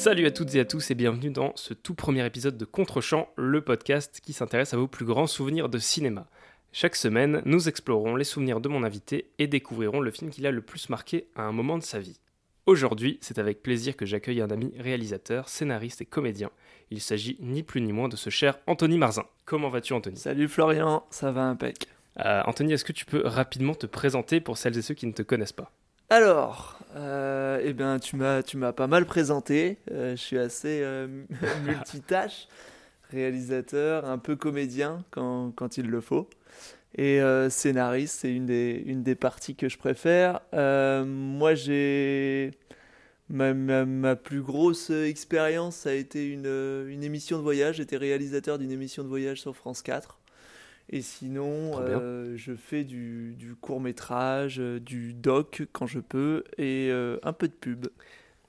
Salut à toutes et à tous et bienvenue dans ce tout premier épisode de Contrechamp, le podcast qui s'intéresse à vos plus grands souvenirs de cinéma. Chaque semaine, nous explorerons les souvenirs de mon invité et découvrirons le film qui l'a le plus marqué à un moment de sa vie. Aujourd'hui, c'est avec plaisir que j'accueille un ami réalisateur, scénariste et comédien. Il s'agit ni plus ni moins de ce cher Anthony Marzin. Comment vas-tu Anthony? Salut Florian, ça va impec. Euh, Anthony, est-ce que tu peux rapidement te présenter pour celles et ceux qui ne te connaissent pas? Alors, euh, eh ben, tu m'as, pas mal présenté. Euh, je suis assez euh, multitâche, réalisateur, un peu comédien quand, quand il le faut. Et scénariste, c'est une des, parties que je préfère. Moi, j'ai. Ma, plus grosse expérience, a été une, une émission de voyage. J'étais réalisateur d'une émission de voyage sur France 4. Et sinon, euh, je fais du, du court métrage, euh, du doc quand je peux, et euh, un peu de pub.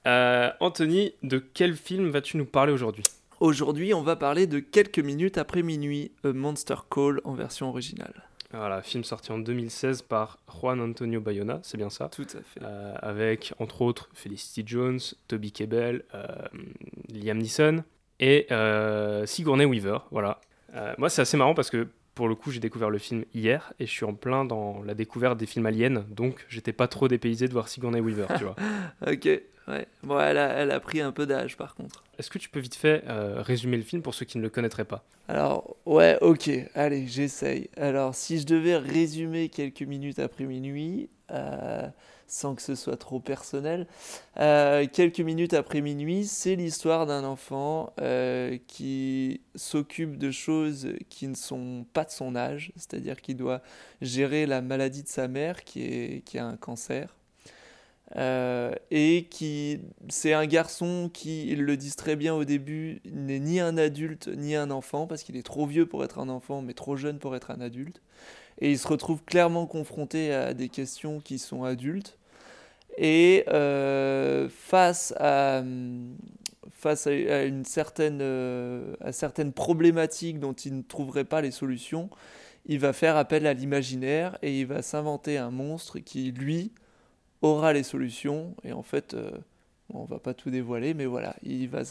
Euh, Anthony, de quel film vas-tu nous parler aujourd'hui? Aujourd'hui, on va parler de quelques minutes après minuit, A Monster Call en version originale. Voilà, film sorti en 2016 par Juan Antonio Bayona, c'est bien ça? Tout à fait. Euh, avec entre autres Felicity Jones, Toby Kebbell, euh, Liam Neeson et euh, Sigourney Weaver. Voilà. Euh, moi, c'est assez marrant parce que pour le coup, j'ai découvert le film hier et je suis en plein dans la découverte des films aliens, donc j'étais pas trop dépaysé de voir Sigourney Weaver, tu vois. Ok, ouais. Bon, elle a, elle a pris un peu d'âge par contre. Est-ce que tu peux vite fait euh, résumer le film pour ceux qui ne le connaîtraient pas? Alors, ouais, ok, allez, j'essaye. Alors, si je devais résumer quelques minutes après minuit, euh, sans que ce soit trop personnel, euh, quelques minutes après minuit, c'est l'histoire d'un enfant euh, qui s'occupe de choses qui ne sont pas de son âge, c'est-à-dire qu'il doit gérer la maladie de sa mère qui, a un cancer. Euh, et qui c'est un garçon qui, ils le disent très bien au début, n'est ni un adulte ni un enfant parce qu'il est trop vieux pour être un enfant mais trop jeune pour être un adulte. Et il se retrouve clairement confronté à des questions qui sont adultes. Et euh, face à, face à, une certaine, euh, à certaines problématiques dont il ne trouverait pas les solutions, il va faire appel à l'imaginaire et il va s'inventer un monstre qui, lui, aura les solutions. Et en fait, euh, on va pas tout dévoiler, mais voilà, il va,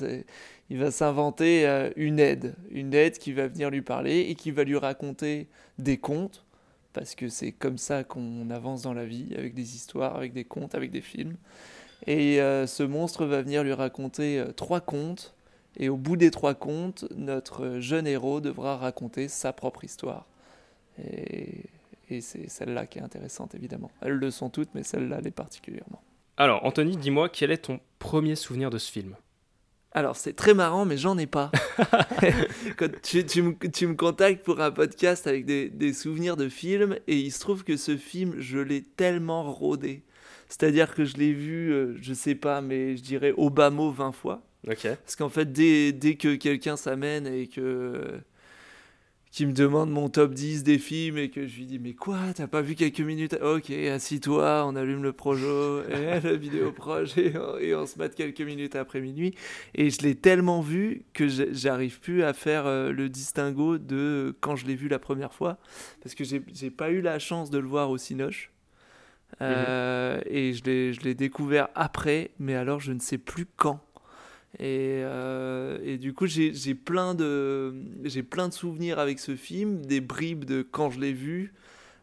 il va s'inventer euh, une aide, une aide qui va venir lui parler et qui va lui raconter des contes, parce que c'est comme ça qu'on avance dans la vie, avec des histoires, avec des contes, avec des films. Et euh, ce monstre va venir lui raconter euh, trois contes. Et au bout des trois contes, notre jeune héros devra raconter sa propre histoire. Et, et c'est celle-là qui est intéressante, évidemment. Elles le sont toutes, mais celle-là l'est particulièrement. Alors, Anthony, dis-moi, quel est ton premier souvenir de ce film? Alors, c'est très marrant, mais j'en ai pas. Quand tu, tu me, tu me contactes pour un podcast avec des, des souvenirs de films, et il se trouve que ce film, je l'ai tellement rodé. C'est-à-dire que je l'ai vu, euh, je sais pas, mais je dirais au bas mot 20 fois. Ok. Parce qu'en fait, dès, dès que quelqu'un s'amène et que. Qui me demande mon top 10 des films et que je lui dis Mais quoi, t'as pas vu quelques minutes? Ok, assis-toi, on allume le projo, et la vidéo proche, et, on- et on se mate quelques minutes après minuit. Et je l'ai tellement vu que j'arrive plus à faire euh, le distinguo de quand je l'ai vu la première fois. Parce que j'ai pas eu la chance de le voir au Cinoche. Euh, Et je l'ai- je l'ai découvert après, mais alors je ne sais plus quand. Et, euh, et du coup, j'ai plein, de, plein de souvenirs avec ce film, des bribes de quand je l'ai vu,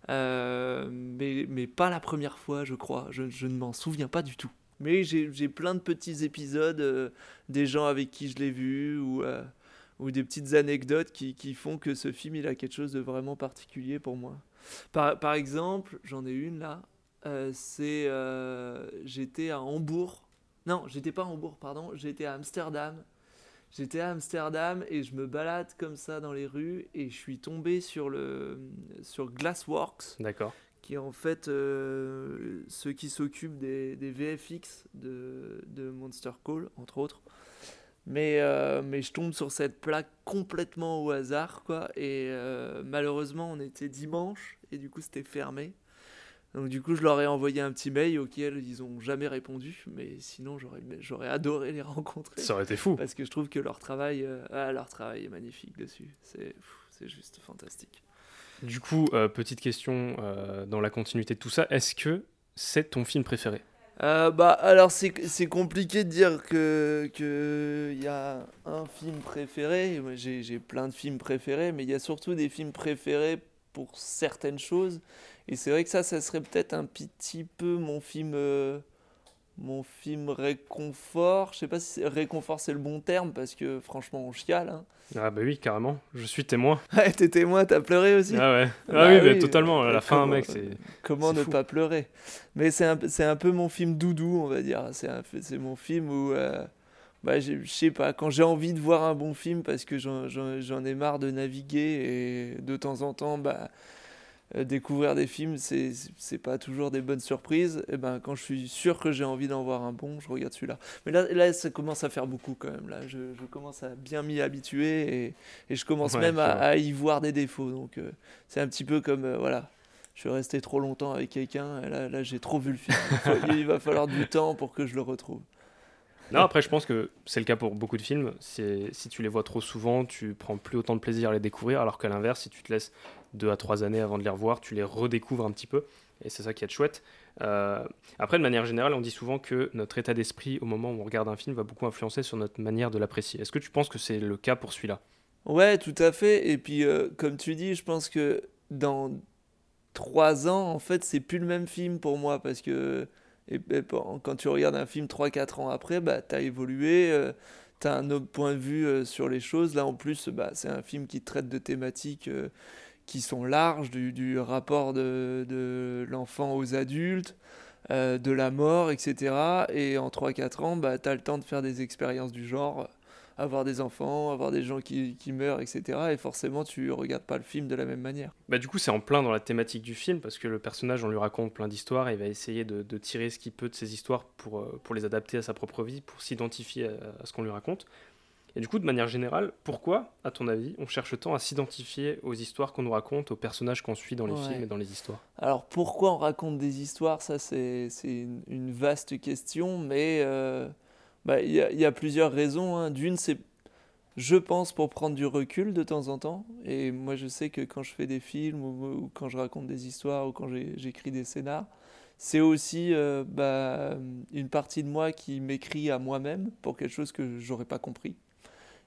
euh, mais, mais pas la première fois, je crois. Je, je ne m'en souviens pas du tout. Mais j'ai plein de petits épisodes, euh, des gens avec qui je l'ai vu, ou, ou des petites anecdotes qui, qui font que ce film, il a quelque chose de vraiment particulier pour moi. Par, par exemple, j'en ai une là, c'est... J'étais à Hambourg non, j'étais pas à Hambourg, pardon, j'étais à Amsterdam. J'étais à Amsterdam et je me balade comme ça dans les rues et je suis tombé sur le sur Glassworks, D'accord. qui est en fait euh, ceux qui s'occupent des, des VFX de, de Monster Call, entre autres. Mais, euh, mais je tombe sur cette plaque complètement au hasard, quoi. Et euh, malheureusement, on était dimanche et du coup, c'était fermé. Donc du coup, je leur ai envoyé un petit mail auquel ils ont jamais répondu, mais sinon j'aurais j'aurais adoré les rencontrer Ça aurait été fou. parce que je trouve que leur travail euh, ah, leur travail est magnifique dessus. C'est pff, c'est juste fantastique. Du coup, euh, petite question euh, dans la continuité de tout ça, est-ce que c'est ton film préféré? Bah, alors c'est compliqué de dire que qu'il y a un film préféré. J'ai plein de films préférés, mais il y a surtout des films préférés pour certaines choses. Et c'est vrai que ça, ça serait peut-être un petit peu mon film, euh, mon film réconfort. Je sais pas si réconfort c'est le bon terme parce que franchement on chiale. Hein. Ah bah oui, carrément. Je suis témoin. Ouais, t'es témoin, t'as pleuré aussi. Ah ouais. Ah bah oui, bah, totalement. À la fin, mec, c'est. Comment ne pas pleurer? Mais c'est un, un, peu mon film doudou, on va dire. C'est mon film où. Euh, bah, je sais pas, quand j'ai envie de voir un bon film parce que j'en ai marre de naviguer et de temps en temps, bah, euh, découvrir des films, c'est pas toujours des bonnes surprises. Et ben, quand je suis sûr que j'ai envie d'en voir un bon, je regarde celui-là. Mais là, là, ça commence à faire beaucoup quand même. Là, je, je commence à bien m'y habituer et, et, je commence même à, y voir des défauts. Donc, euh, c'est un petit peu comme, euh, voilà, je suis resté trop longtemps avec quelqu'un et là, là j'ai trop vu le film. Il, va falloir du temps pour que je le retrouve. Non, après, je pense que c'est le cas pour beaucoup de films. Si tu les vois trop souvent, tu prends plus autant de plaisir à les découvrir, alors qu'à l'inverse, si tu te laisses deux à trois années avant de les revoir, tu les redécouvres un petit peu. Et c'est ça qui est chouette. Euh, après, de manière générale, on dit souvent que notre état d'esprit au moment où on regarde un film va beaucoup influencer sur notre manière de l'apprécier. Est-ce que tu penses que c'est le cas pour celui-là? Ouais, tout à fait. Et puis, euh, comme tu dis, je pense que dans trois ans, en fait, c'est plus le même film pour moi parce que et, quand tu regardes un film 3-4 ans après, bah, tu as évolué, euh, tu as un autre point de vue sur les choses. Là, en plus, bah, c'est un film qui traite de thématiques qui sont larges, du, rapport de, de l'enfant aux adultes, euh, de la mort, etc. Et en 3-4 ans, bah, tu as le temps de faire des expériences du genre, avoir des enfants, avoir des gens qui, qui, meurent, etc. Et forcément, tu regardes pas le film de la même manière. Bah, du coup, c'est en plein dans la thématique du film, parce que le personnage, on lui raconte plein d'histoires, et il va essayer de, de, tirer ce qu'il peut de ces histoires pour, euh, pour les adapter à sa propre vie, pour s'identifier à, à, ce qu'on lui raconte. Et du coup, de manière générale, pourquoi, à ton avis, on cherche tant à s'identifier aux histoires qu'on nous raconte, aux personnages qu'on suit dans les films et dans les histoires? Alors, pourquoi on raconte des histoires? Ça, c'est une, vaste question, mais euh, bah, il y, a plusieurs raisons. Hein. D'une, c'est, je pense, pour prendre du recul de temps en temps. Et moi, je sais que quand je fais des films ou, quand je raconte des histoires ou quand j'écris des scénars, c'est aussi euh, bah, une partie de moi qui m'écrit à moi-même pour quelque chose que j'aurais pas compris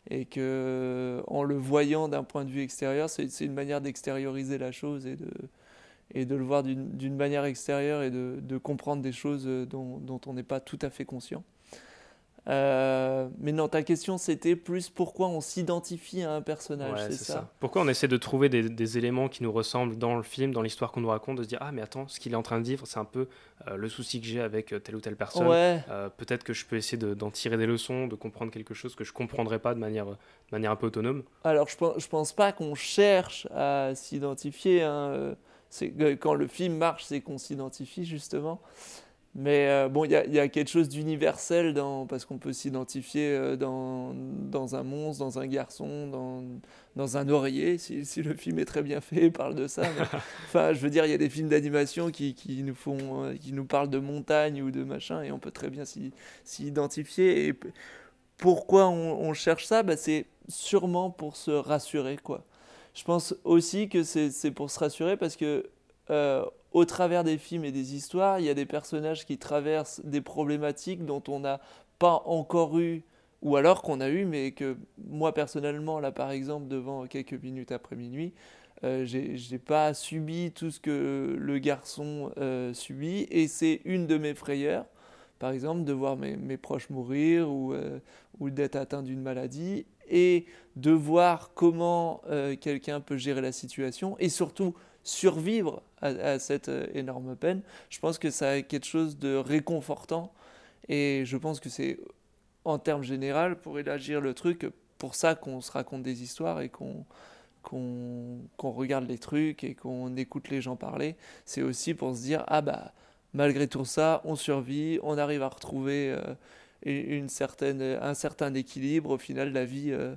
et que en le voyant d'un point de vue extérieur, c'est une manière d'extérioriser la chose et de, et de le voir d'une manière extérieure et de, comprendre des choses dont, dont on n'est pas tout à fait conscient. Euh, mais non, ta question c'était plus pourquoi on s'identifie à un personnage, c'est ça, Pourquoi on essaie de trouver des, éléments qui nous ressemblent dans le film, dans l'histoire qu'on nous raconte, de se dire ah mais attends, ce qu'il est en train de vivre, c'est un peu euh, le souci que j'ai avec euh, telle ou telle personne. Peut-être que je peux essayer d'en tirer des leçons, de comprendre quelque chose que je comprendrais pas de manière, de manière un peu autonome. Alors je, je pense pas qu'on cherche à s'identifier. Hein. Quand le film marche, c'est qu'on s'identifie justement. Mais euh, bon, il y, y a, quelque chose d'universel dans, parce qu'on peut s'identifier euh, dans, dans, un monstre, dans un garçon, dans, dans un oreiller, si, si, le film est très bien fait, il parle de ça. enfin, je veux dire, il y a des films d'animation qui, qui, nous font, euh, qui nous parlent de montagne ou de machin, et on peut très bien s'y identifier. Et pourquoi on, on cherche ça? Bah, C'est sûrement pour se rassurer, quoi. Je pense aussi que c'est pour se rassurer parce que au travers des films et des histoires, il y a des personnages qui traversent des problématiques dont on n'a pas encore eu, ou alors qu'on a eu, mais que moi personnellement, là par exemple, devant quelques minutes après minuit, euh, je n'ai pas subi tout ce que le garçon euh, subit, et c'est une de mes frayeurs, par exemple, de voir mes, mes proches mourir ou, euh, ou d'être atteint d'une maladie, et de voir comment euh, quelqu'un peut gérer la situation, et surtout survivre à, cette euh, énorme peine, je pense que ça a quelque chose de réconfortant. Et je pense que c'est, en termes généraux, pour élargir le truc, pour ça qu'on se raconte des histoires et qu'on qu'on regarde les trucs et qu'on écoute les gens parler. C'est aussi pour se dire, ah bah, malgré tout ça, on survit, on arrive à retrouver euh, une certaine, un certain équilibre. Au final, la vie, euh,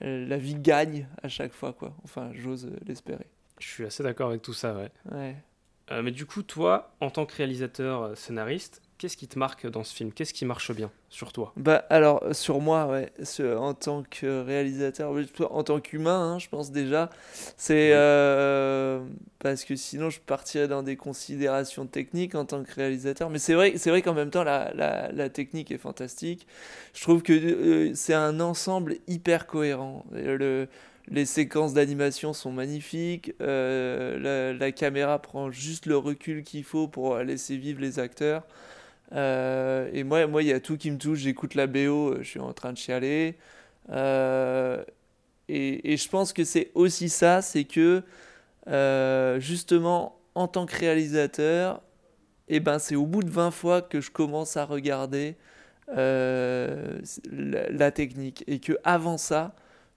la vie gagne à chaque fois. Quoi. Enfin, j'ose l'espérer. Je suis assez d'accord avec tout ça, ouais. mais du coup, toi, en tant que réalisateur euh, scénariste, qu'est-ce qui te marque dans ce film? Qu'est-ce qui marche bien sur toi? Bah alors sur moi, ouais, en tant que réalisateur, en tant qu'humain, hein, je pense déjà, c'est euh, parce que sinon je partirais dans des considérations techniques en tant que réalisateur. Mais c'est vrai, c'est vrai qu'en même temps la, la, la, technique est fantastique. Je trouve que euh, c'est un ensemble hyper cohérent. Le, les séquences d'animation sont magnifiques. Euh, la, caméra prend juste le recul qu'il faut pour laisser vivre les acteurs. Euh, et moi, moi, il y a tout qui me touche. J'écoute la BO, euh, je suis en train de chialer. Et, et, je pense que c'est aussi ça, c'est que justement, en tant que réalisateur, eh ben, c'est au bout de 20 fois que je commence à regarder la, la, technique. Et que avant ça,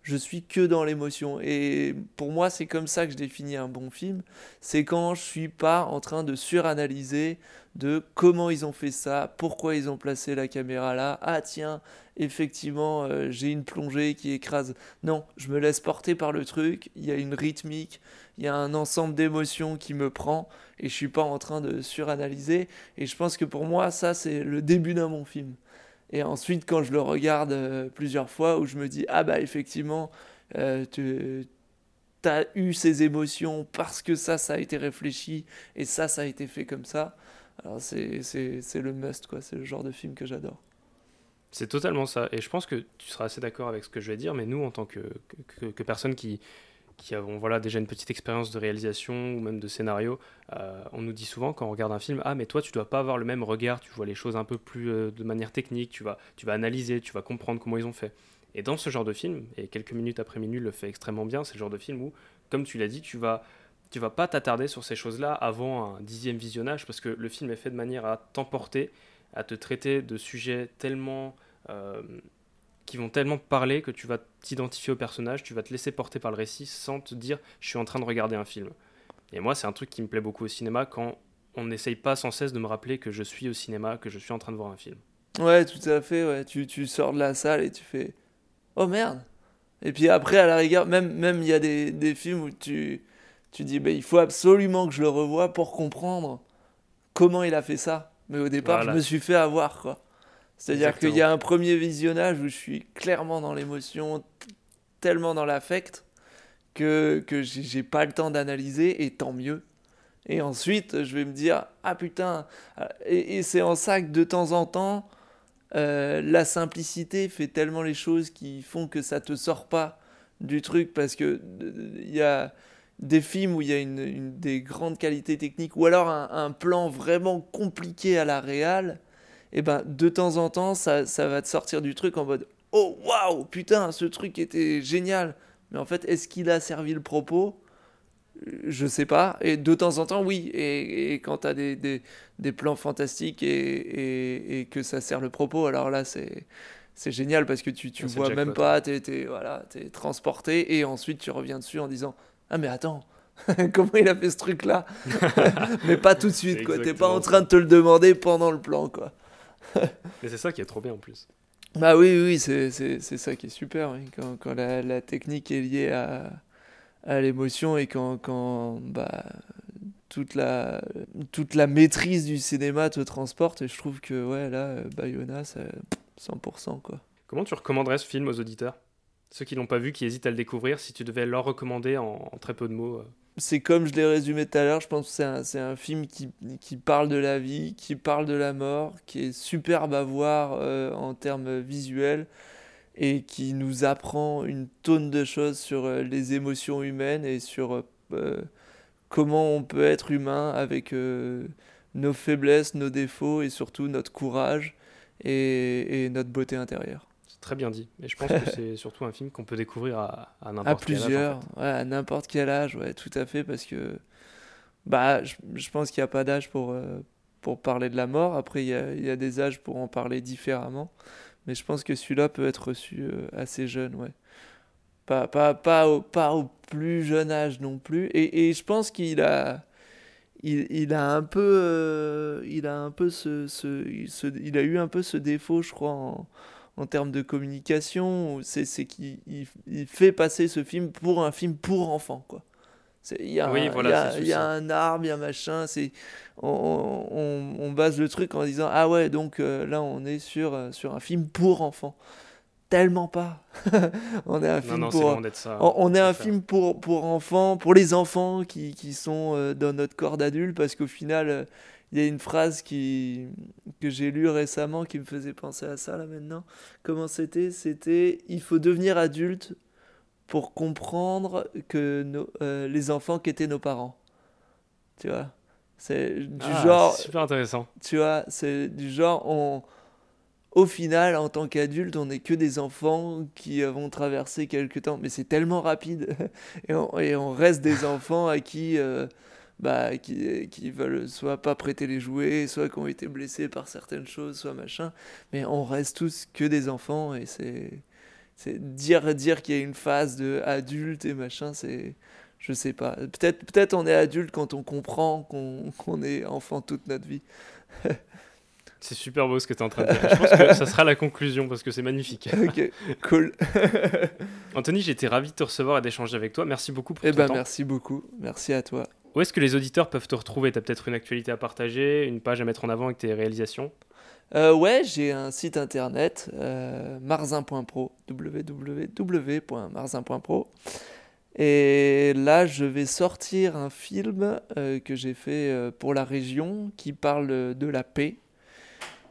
je suis que dans l'émotion. Et pour moi, c'est comme ça que je définis un bon film. C'est quand je suis pas en train de suranalyser de comment ils ont fait ça, pourquoi ils ont placé la caméra là. Ah tiens, effectivement, euh, j'ai une plongée qui écrase. Non, je me laisse porter par le truc. Il y a une rythmique, il y a un ensemble d'émotions qui me prend et je suis pas en train de suranalyser. Et je pense que pour moi, ça, c'est le début d'un bon film. Et ensuite, quand je le regarde euh, plusieurs fois, où je me dis, ah bah effectivement, euh, tu as eu ces émotions parce que ça, ça a été réfléchi, et ça, ça a été fait comme ça. Alors c'est le must, quoi. C'est le genre de film que j'adore. C'est totalement ça. Et je pense que tu seras assez d'accord avec ce que je vais dire, mais nous, en tant que, que, qui, qui avons voilà, déjà une petite expérience de réalisation ou même de scénario, euh, on nous dit souvent quand on regarde un film, ah mais toi tu dois pas avoir le même regard, tu vois les choses un peu plus euh, de manière technique, tu vas, tu vas analyser, tu vas comprendre comment ils ont fait. Et dans ce genre de film, et quelques minutes après minuit le fait extrêmement bien, c'est le genre de film où, comme tu l'as dit, tu vas, tu vas pas t'attarder sur ces choses-là avant un dixième visionnage, parce que le film est fait de manière à t'emporter, à te traiter de sujets tellement... Euh, qui vont tellement parler que tu vas t'identifier au personnage, tu vas te laisser porter par le récit sans te dire je suis en train de regarder un film. Et moi, c'est un truc qui me plaît beaucoup au cinéma quand on n'essaye pas sans cesse de me rappeler que je suis au cinéma, que je suis en train de voir un film. Ouais, tout à fait, ouais. Tu, tu sors de la salle et tu fais Oh merde Et puis après, à la rigueur, même il même, y a des, des, films où tu, tu dis bah, Il faut absolument que je le revoie pour comprendre comment il a fait ça. Mais au départ, je me suis fait avoir, quoi. C'est-à-dire qu'il y a un premier visionnage où je suis clairement dans l'émotion, tellement dans l'affect, que, que j'ai pas le temps d'analyser, et tant mieux. Et ensuite, je vais me dire, ah putain, et, c'est en ça que de temps en temps, euh, la simplicité fait tellement les choses qui font que ça te sort pas du truc, parce que il y a des films où il y a une, des grandes qualités techniques, ou alors un, un plan vraiment compliqué à la réal, et eh ben de temps en temps, ça, ça va te sortir du truc en mode Oh waouh, putain, ce truc était génial. Mais en fait, est-ce qu'il a servi le propos? Je sais pas. Et de temps en temps, oui. Et, et quand tu as des, des, des, plans fantastiques et, et, et, que ça sert le propos, alors là, c'est. C'est génial parce que tu, tu vois même pas, tu es, voilà, es transporté et ensuite tu reviens dessus en disant Ah, mais attends, comment il a fait ce truc là Mais pas tout de suite, quoi. T'es pas en train de te le demander pendant le plan, quoi. Mais c'est ça qui est trop bien en plus. Bah oui, oui, c'est ça qui est super. Quand, quand la, la, technique est liée à, à l'émotion et quand, quand bah, toute, la, toute la maîtrise du cinéma te transporte. Et je trouve que ouais, là, Bayona, c'est 100%. Quoi. Comment tu recommanderais ce film aux auditeurs? Ceux qui l'ont pas vu, qui hésitent à le découvrir, si tu devais leur recommander en, en très peu de mots euh c'est comme je l'ai résumé tout à l'heure, je pense que c'est un, film qui, parle de la vie, qui parle de la mort, qui est superbe à voir euh, en termes visuels et qui nous apprend une tonne de choses sur euh, les émotions humaines et sur euh, comment on peut être humain avec nos faiblesses, nos défauts et surtout notre courage et notre beauté intérieure très bien dit. Et je pense que c'est surtout un film qu'on peut découvrir à, à n'importe quel âge. À plusieurs, ouais, à n'importe quel âge, ouais, tout à fait, parce que bah, je, je pense qu'il n'y a pas d'âge pour, euh, pour parler de la mort. Après, il y a, y a, des âges pour en parler différemment. Mais je pense que celui-là peut être reçu euh, assez jeune, ouais. Pas, pas, pas, au, pas au plus jeune âge non plus. Et, et je pense qu'il a. Il, il, a un peu euh, il a un peu ce, ce, ce, il a eu un peu ce défaut je crois en, en termes de communication, c'est qu'il il, fait passer ce film pour un film pour enfants, quoi. Il y, a, Oui, un- voilà, il y a- il y un arbre, il y a machin. c'est- On, on- on base le truc en disant Ah ouais, donc euh, là on est sur, euh, sur un film pour enfants. Tellement pas. on est un Non, film non, pour. loin d'être ça. On, on est Faut un faire. film pour, pour enfants, pour les enfants qui, qui sont euh, dans notre corps d'adulte, parce qu'au final, il y a une phrase qui, que j'ai lue récemment qui me faisait penser à ça là maintenant. Comment c'était? C'était il faut devenir adulte pour comprendre que nos, euh, les enfants qu'étaient nos parents. Tu vois? C'est du Ah, genre, super intéressant. tu vois, c'est du genre, on, au final, en tant qu'adulte, on n'est que des enfants qui avons traversé quelques temps, mais c'est tellement rapide, et on, et on reste des enfants à qui, euh, bah, qui, qui veulent soit pas prêter les jouets, soit qui ont été blessés par certaines choses, soit machin, mais on reste tous que des enfants, et c'est, c'est dire, dire qu'il y a une phase de adulte et machin, c'est, je sais pas, peut-être, peut-être on est adulte quand on comprend qu'on, qu'on est enfant toute notre vie. C'est super beau ce que tu es en train de dire. Je pense que ça sera la conclusion parce que c'est magnifique. Ok, cool. Anthony, j'ai été ravi de te recevoir et d'échanger avec toi. Merci beaucoup pour Eh ton ben temps. merci beaucoup, merci à toi. Où est-ce que les auditeurs peuvent te retrouver? Tu as peut-être une actualité à partager, une page à mettre en avant avec tes réalisations? Euh, ouais, j'ai un site internet, euh, marzin.pro, www.marzin.pro. Et là, je vais sortir un film euh, que j'ai fait euh, pour la région qui parle de la paix.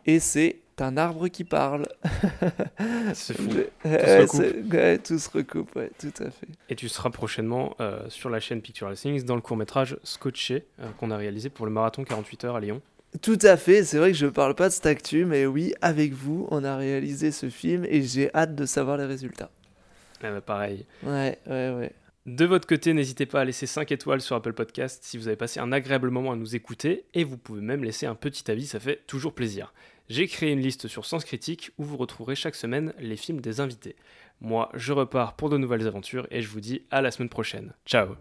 Et c'est un arbre qui parle. C'est fou. Je- se recoupe. ouais, tout se recoupe, ouais, tout à fait. Et tu seras prochainement euh, sur la chaîne Pictural Things dans le court-métrage Scotché euh, qu'on a réalisé pour le marathon 48 heures à Lyon. Tout à fait, c'est vrai que je parle pas de cette actu, mais oui, avec vous, on a réalisé ce film et j'ai hâte de savoir les résultats. Eh ben, pareil. Ouais, ouais, ouais. De votre côté, n'hésitez pas à laisser 5 étoiles sur Apple Podcast si vous avez passé un agréable moment à nous écouter et vous pouvez même laisser un petit avis, ça fait toujours plaisir. J'ai créé une liste sur Sens Critique où vous retrouverez chaque semaine les films des invités. Moi, je repars pour de nouvelles aventures et je vous dis à la semaine prochaine. Ciao